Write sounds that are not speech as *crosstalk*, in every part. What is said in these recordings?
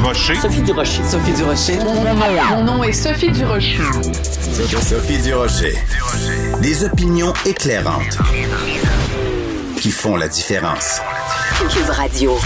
Durocher. Sophie Durocher. Sophie Durocher. Mon nom, est Sophie Durocher. Sophie Durocher. Des opinions éclairantes qui font la différence. Cube Radio.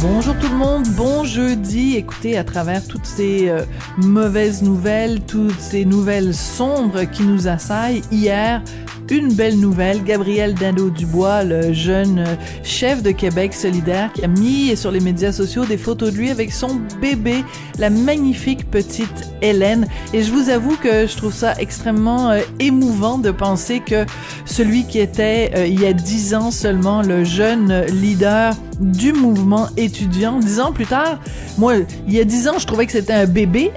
Bonjour tout le monde, bon jeudi. Écoutez, à travers toutes ces euh, mauvaises nouvelles, toutes ces nouvelles sombres qui nous assaillent, hier, une belle nouvelle. Gabriel Dando-Dubois, le jeune chef de Québec solidaire, qui a mis sur les médias sociaux des photos de lui avec son bébé, la magnifique petite Hélène. Et je vous avoue que je trouve ça extrêmement euh, émouvant de penser que celui qui était euh, il y a dix ans seulement le jeune leader du mouvement étudiant, dix ans plus tard, moi, il y a dix ans, je trouvais que c'était un bébé,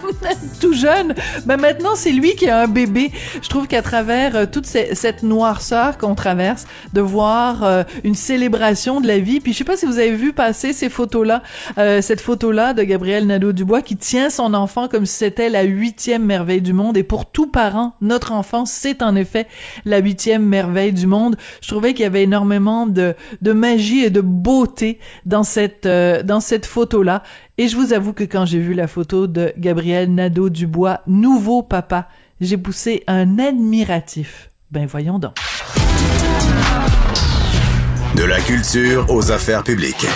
*laughs* tout jeune, mais maintenant c'est lui qui a un bébé. Je trouve qu'à travers euh, toute cette noirceur qu'on traverse, de voir euh, une célébration de la vie, puis je sais pas si vous avez vu passer ces photos-là, euh, cette photo-là de Gabriel Nadeau-Dubois qui tient son enfant comme si c'était la huitième merveille du monde, et pour tout parent, notre enfant, c'est en effet la huitième merveille du monde. Je trouvais qu'il y avait énormément de, de magie et de beauté dans cette, euh, dans cette photo-là. Et je vous avoue que quand j'ai vu la photo de Gabriel Nadeau-Dubois, nouveau papa, j'ai poussé un admiratif. Ben voyons donc. De la culture aux affaires publiques.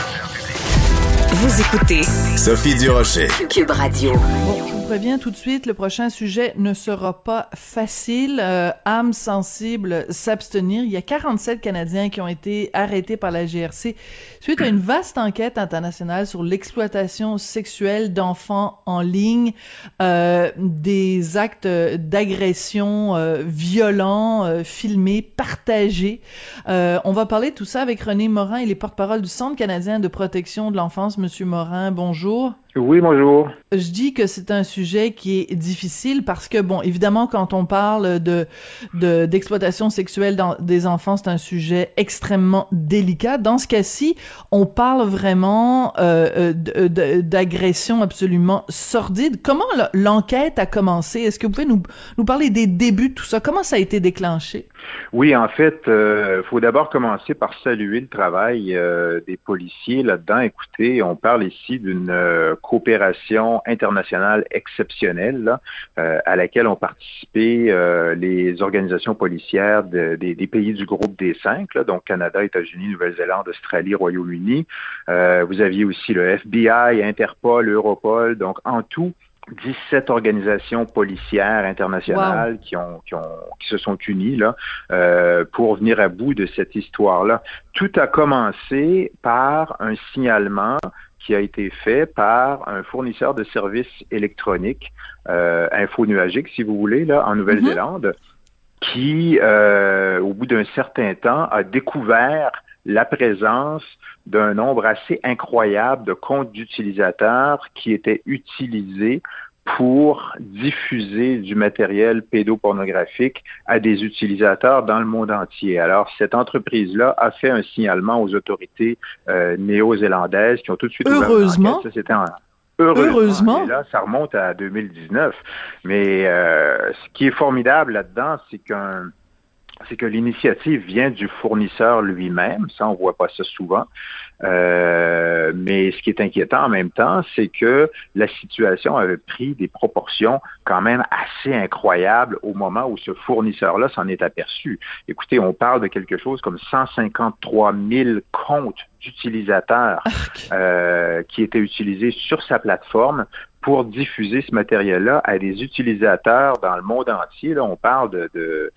Vous écoutez Sophie Durocher. Cube Radio. Bon, je vous préviens tout de suite, le prochain sujet ne sera pas facile. Euh, âme sensible, s'abstenir. Il y a 47 Canadiens qui ont été arrêtés par la GRC suite à une vaste enquête internationale sur l'exploitation sexuelle d'enfants en ligne, euh, des actes d'agression euh, violents, euh, filmés, partagés. Euh, on va parler de tout ça avec René Morin, il est porte-parole du Centre canadien de protection de l'enfance. Monsieur Morin, bonjour. Oui, bonjour. Je dis que c'est un sujet qui est difficile parce que, bon, évidemment, quand on parle de d'exploitation sexuelle dans, des enfants, c'est un sujet extrêmement délicat. Dans ce cas-ci, on parle vraiment euh, d'agression absolument sordide. Comment l'enquête a commencé? Est-ce que vous pouvez nous, nous parler des débuts de tout ça? Comment ça a été déclenché? Oui, en fait, il euh, faut d'abord commencer par saluer le travail euh, des policiers là-dedans. Écoutez, on parle ici d'une euh, coopération internationale exceptionnelle là, euh, à laquelle ont participé euh, les organisations policières de, des, des, pays du groupe des cinq, là, donc Canada, États-Unis, Nouvelle-Zélande, Australie, Royaume-Uni. vous aviez aussi le FBI, Interpol, Europol, donc en tout 17 organisations policières internationales wow. qui, ont, qui, ont, qui se sont unies là, euh, pour venir à bout de cette histoire-là. Tout a commencé par un signalement qui a été fait par un fournisseur de services électroniques, euh, infonuagique, si vous voulez, là, en Nouvelle-Zélande, qui, euh, au bout d'un certain temps, a découvert la présence d'un nombre assez incroyable de comptes d'utilisateurs qui étaient utilisés pour diffuser du matériel pédopornographique à des utilisateurs dans le monde entier. Alors, cette entreprise-là a fait un signalement aux autorités euh, néo-zélandaises qui ont tout de suite Heureusement. Ça, en... Heureusement. Heureusement. Et là, ça remonte à 2019. Mais euh, ce qui est formidable là-dedans, c'est qu'un c'est que l'initiative vient du fournisseur lui-même. Ça, on voit pas ça souvent. Euh, mais ce qui est inquiétant en même temps, c'est que la situation avait pris des proportions quand même assez incroyables au moment où ce fournisseur-là s'en est aperçu. Écoutez, on parle de quelque chose comme 153 000 comptes d'utilisateurs euh, qui étaient utilisés sur sa plateforme pour diffuser ce matériel-là à des utilisateurs dans le monde entier. Là, on parle de, de,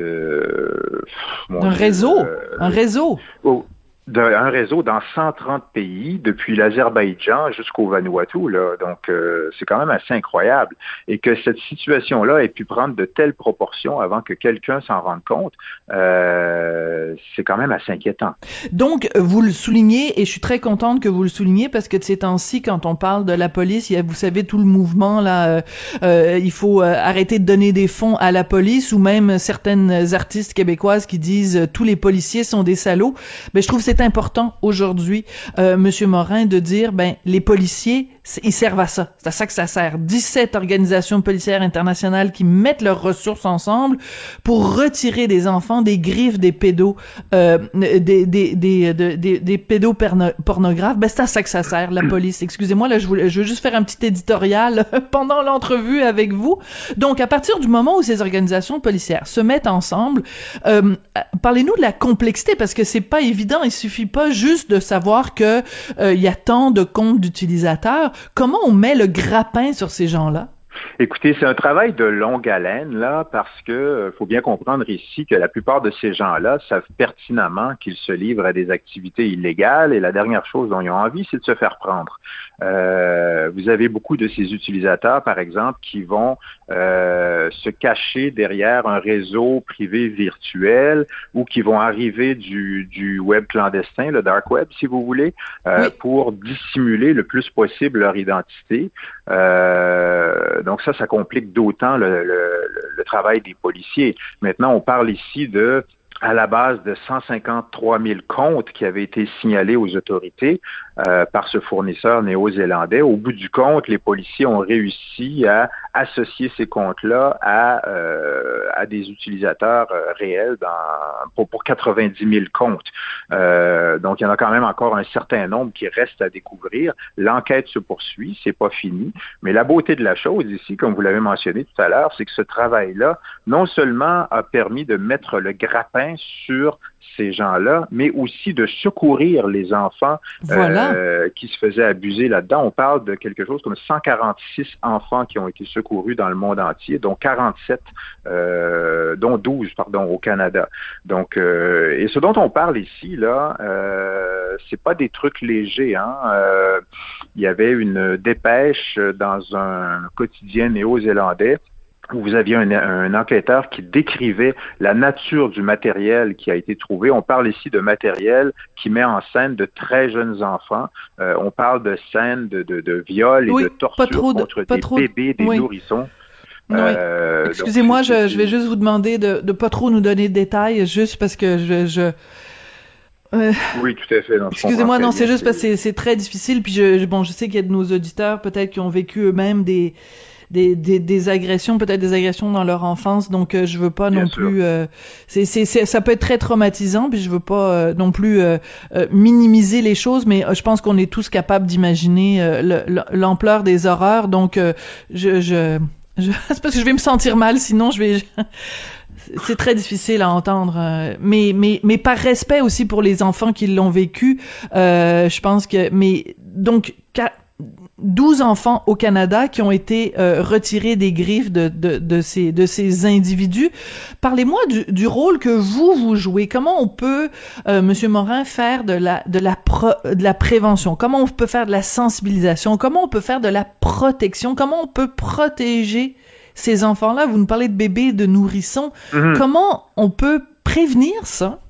un réseau, euh, un réseau. Oh, d'un réseau dans 130 pays, depuis l'Azerbaïdjan jusqu'au Vanuatu. Là. Donc, euh, c'est quand même assez incroyable. Et que cette situation-là ait pu prendre de telles proportions avant que quelqu'un s'en rende compte, euh, c'est quand même assez inquiétant. Donc, vous le soulignez, et je suis très contente que vous le souligniez, parce que de ces temps-ci, quand on parle de la police, il y a, vous savez, tout le mouvement, là, euh, euh, il faut arrêter de donner des fonds à la police, ou même certaines artistes québécoises qui disent tous les policiers sont des salauds. Mais je trouve c'est important aujourd'hui, euh, Monsieur Morin, de dire ben les policiers ils servent à ça. C'est à ça que ça sert. 17 organisations policières internationales qui mettent leurs ressources ensemble pour retirer des enfants des griffes des pédos, euh, des, des, des, des, des pédopornographes. Ben, c'est à ça que ça sert, la police. Excusez-moi, là, je, voulais, je veux juste faire un petit éditorial *laughs* pendant l'entrevue avec vous. Donc, à partir du moment où ces organisations policières se mettent ensemble, euh, parlez-nous de la complexité, parce que c'est pas évident. Il suffit pas juste de savoir que euh, il y a tant de comptes d'utilisateurs. Comment on met le grappin sur ces gens-là? Écoutez, c'est un travail de longue haleine, parce que euh, faut bien comprendre ici que la plupart de ces gens-là savent pertinemment qu'ils se livrent à des activités illégales et la dernière chose dont ils ont envie, c'est de se faire prendre. Euh, vous avez beaucoup de ces utilisateurs, par exemple, qui vont euh, se cacher derrière un réseau privé virtuel ou qui vont arriver du, du web clandestin, le dark web, si vous voulez, euh, pour dissimuler le plus possible leur identité. Euh, donc ça, ça complique d'autant le, le, le, travail des policiers. Maintenant, on parle ici de à la base de 153 000 comptes qui avaient été signalés aux autorités euh, par ce fournisseur néo-zélandais. Au bout du compte, les policiers ont réussi à associer ces comptes-là à, euh, des utilisateurs euh, réels pour, pour 90 000 comptes. donc, il y en a quand même encore un certain nombre qui restent à découvrir. L'enquête se poursuit, c'est pas fini, mais la beauté de la chose ici, comme vous l'avez mentionné tout à l'heure, c'est que ce travail-là, non seulement a permis de mettre le grappin sur ces gens-là, mais aussi de secourir les enfants euh, qui se faisaient abuser là-dedans. On parle de quelque chose comme 146 enfants qui ont été secourus dans le monde entier, dont 47, euh, dont 12, pardon, au Canada. Donc, euh, et ce dont on parle ici, là, euh, c'est pas des trucs légers. Hein? Euh, il y avait une dépêche dans un quotidien néo-zélandais où vous aviez un, enquêteur qui décrivait la nature du matériel qui a été trouvé. On parle ici de matériel qui met en scène de très jeunes enfants. Euh, on parle de scènes de, de, de viol et de torture contre des bébés, des nourrissons. Euh, Excusez-moi, je, je, vais juste vous demander de ne pas trop nous donner de détails, juste parce que je... je... Euh... Oui, tout à fait. Excusez-moi, non, c'est juste parce que c'est très difficile. Puis je, bon, je sais qu'il y a de nos auditeurs peut-être qui ont vécu eux-mêmes des des, des, des agressions, peut-être des agressions dans leur enfance. Donc, euh, je veux pas non plus. Euh, c'est, c'est, ça peut être très traumatisant, puis je veux pas euh, non plus euh, minimiser les choses, mais je pense qu'on est tous capables d'imaginer l'ampleur des horreurs. Donc, je, je, je *laughs* c'est parce que je vais me sentir mal, sinon je vais. c'est très difficile à entendre, mais mais mais par respect aussi pour les enfants qui l'ont vécu, je pense que mais donc 12 enfants au Canada qui ont été euh, retirés des griffes de, de, de, ces, de ces individus. Parlez-moi du, du, rôle que vous, vous jouez. Comment on peut, euh, Monsieur Morin, faire de la, de, la de la prévention? Comment on peut faire de la sensibilisation? Comment on peut faire de la protection? Comment on peut protéger ces enfants-là? Vous nous parlez de bébés, de nourrissons. Mm-hmm. Comment on peut prévenir ça?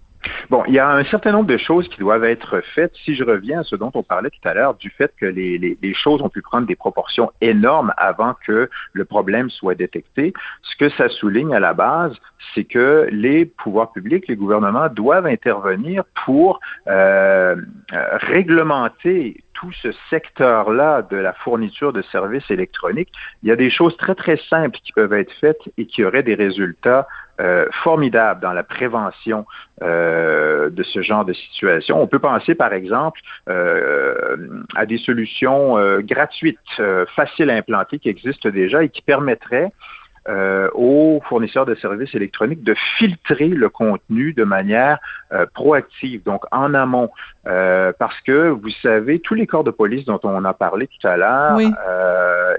Bon, il y a un certain nombre de choses qui doivent être faites. Si je reviens à ce dont on parlait tout à l'heure, du fait que les, choses ont pu prendre des proportions énormes avant que le problème soit détecté, ce que ça souligne à la base, c'est que les pouvoirs publics, les gouvernements doivent intervenir pour euh, réglementer tout ce secteur-là de la fourniture de services électroniques. Il y a des choses très, très simples qui peuvent être faites et qui auraient des résultats euh, formidable dans la prévention euh, de ce genre de situation. On peut penser, par exemple, euh, à des solutions euh, gratuites, faciles à implanter, qui existent déjà et qui permettraient aux fournisseurs de services électroniques de filtrer le contenu de manière proactive, donc en amont, euh, parce que vous savez, tous les corps de police dont on a parlé tout à l'heure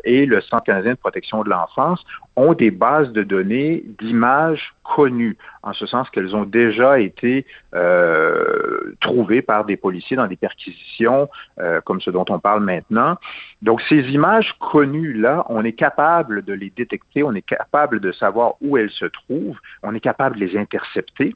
et le Centre canadien de protection de l'enfance ont des bases de données d'images connues, en ce sens qu'elles ont déjà été euh, trouvées par des policiers dans des perquisitions euh, comme ce dont on parle maintenant. Donc ces images connues-là, on est capable de les détecter, on est capable de savoir où elles se trouvent, on est capable de les intercepter.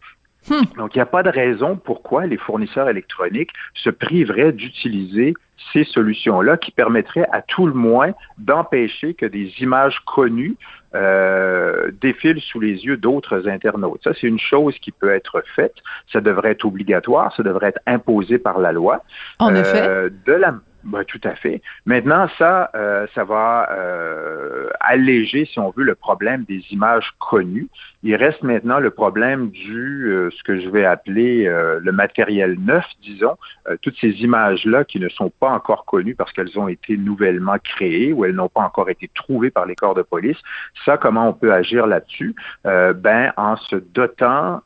Hmm. Donc, il n'y a pas de raison pourquoi les fournisseurs électroniques se priveraient d'utiliser ces solutions-là qui permettraient à tout le moins d'empêcher que des images connues euh, défilent sous les yeux d'autres internautes. Ça, c'est une chose qui peut être faite. Ça devrait être obligatoire, ça devrait être imposé par la loi. En effet. Euh, de la, Ben, tout à fait. Maintenant, ça, euh, ça va euh, alléger, si on veut, le problème des images connues. Il reste maintenant le problème du, euh, ce que je vais appeler le matériel neuf, disons, toutes ces images-là qui ne sont pas encore connues parce qu'elles ont été nouvellement créées ou elles n'ont pas encore été trouvées par les corps de police. Ça, comment on peut agir là-dessus? ben, en se dotant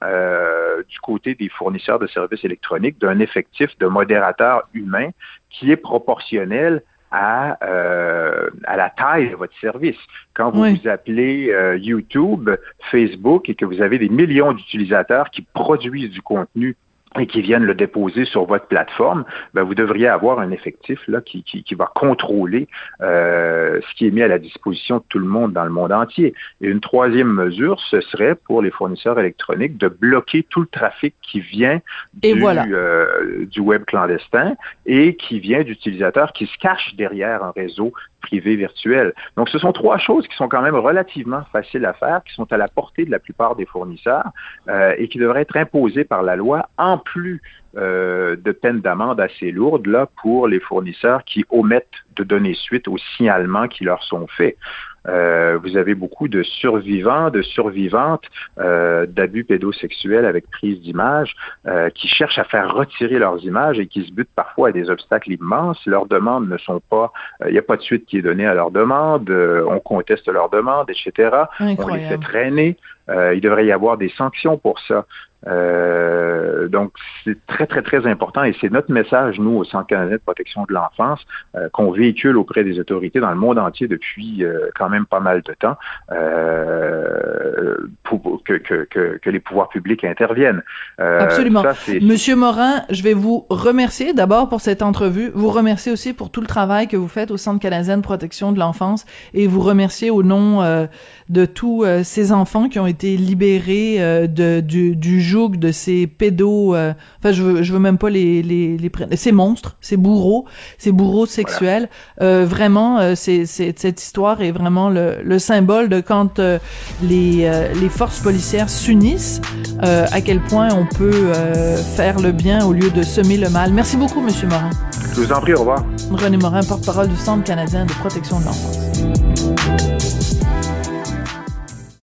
du côté des fournisseurs de services électroniques d'un effectif de modérateurs humains qui est proportionnel à, euh, à la taille de votre service. Quand vous vous appelez euh, YouTube, Facebook et que vous avez des millions d'utilisateurs qui produisent du contenu et qui viennent le déposer sur votre plateforme, ben vous devriez avoir un effectif là qui, qui, qui va contrôler euh, ce qui est mis à la disposition de tout le monde dans le monde entier. Et une troisième mesure, ce serait pour les fournisseurs électroniques de bloquer tout le trafic qui vient du, euh, du web clandestin et qui vient d'utilisateurs qui se cachent derrière un réseau privé virtuel. Donc, ce sont trois choses qui sont quand même relativement faciles à faire, qui sont à la portée de la plupart des fournisseurs euh, et qui devraient être imposées par la loi en plus euh, de peines d'amende assez lourdes là pour les fournisseurs qui omettent de donner suite aux signalements qui leur sont faits. Euh, vous avez beaucoup de survivants, de survivantes euh, d'abus pédosexuels avec prise d'images euh, qui cherchent à faire retirer leurs images et qui se butent parfois à des obstacles immenses. Leurs demandes ne sont pas, il n'y a pas de suite qui est donnée à leurs demandes, on conteste leurs demandes, etc. On les fait traîner. il devrait y avoir des sanctions pour ça. Euh, donc, c'est très, très, très important et c'est notre message, nous, au Centre canadien de protection de l'enfance, euh, qu'on véhicule auprès des autorités dans le monde entier depuis euh, quand même pas mal de temps, pour que, que, que, que, les pouvoirs publics interviennent. Absolument. Monsieur Morin, je vais vous remercier d'abord pour cette entrevue, vous remercier aussi pour tout le travail que vous faites au Centre canadien de protection de l'enfance et vous remercier au nom de tous ces enfants qui ont été libérés de, du, du de ces pédos, euh, enfin je veux, je veux même pas les les, les ces monstres, ces bourreaux, ces bourreaux sexuels. Euh, vraiment, euh, c'est cette histoire est vraiment le, le symbole de quand les les forces policières s'unissent, à quel point on peut faire le bien au lieu de semer le mal. Merci beaucoup, Monsieur Morin. Je vous en prie, au revoir. René Morin, porte-parole du Centre canadien de protection de l'enfance.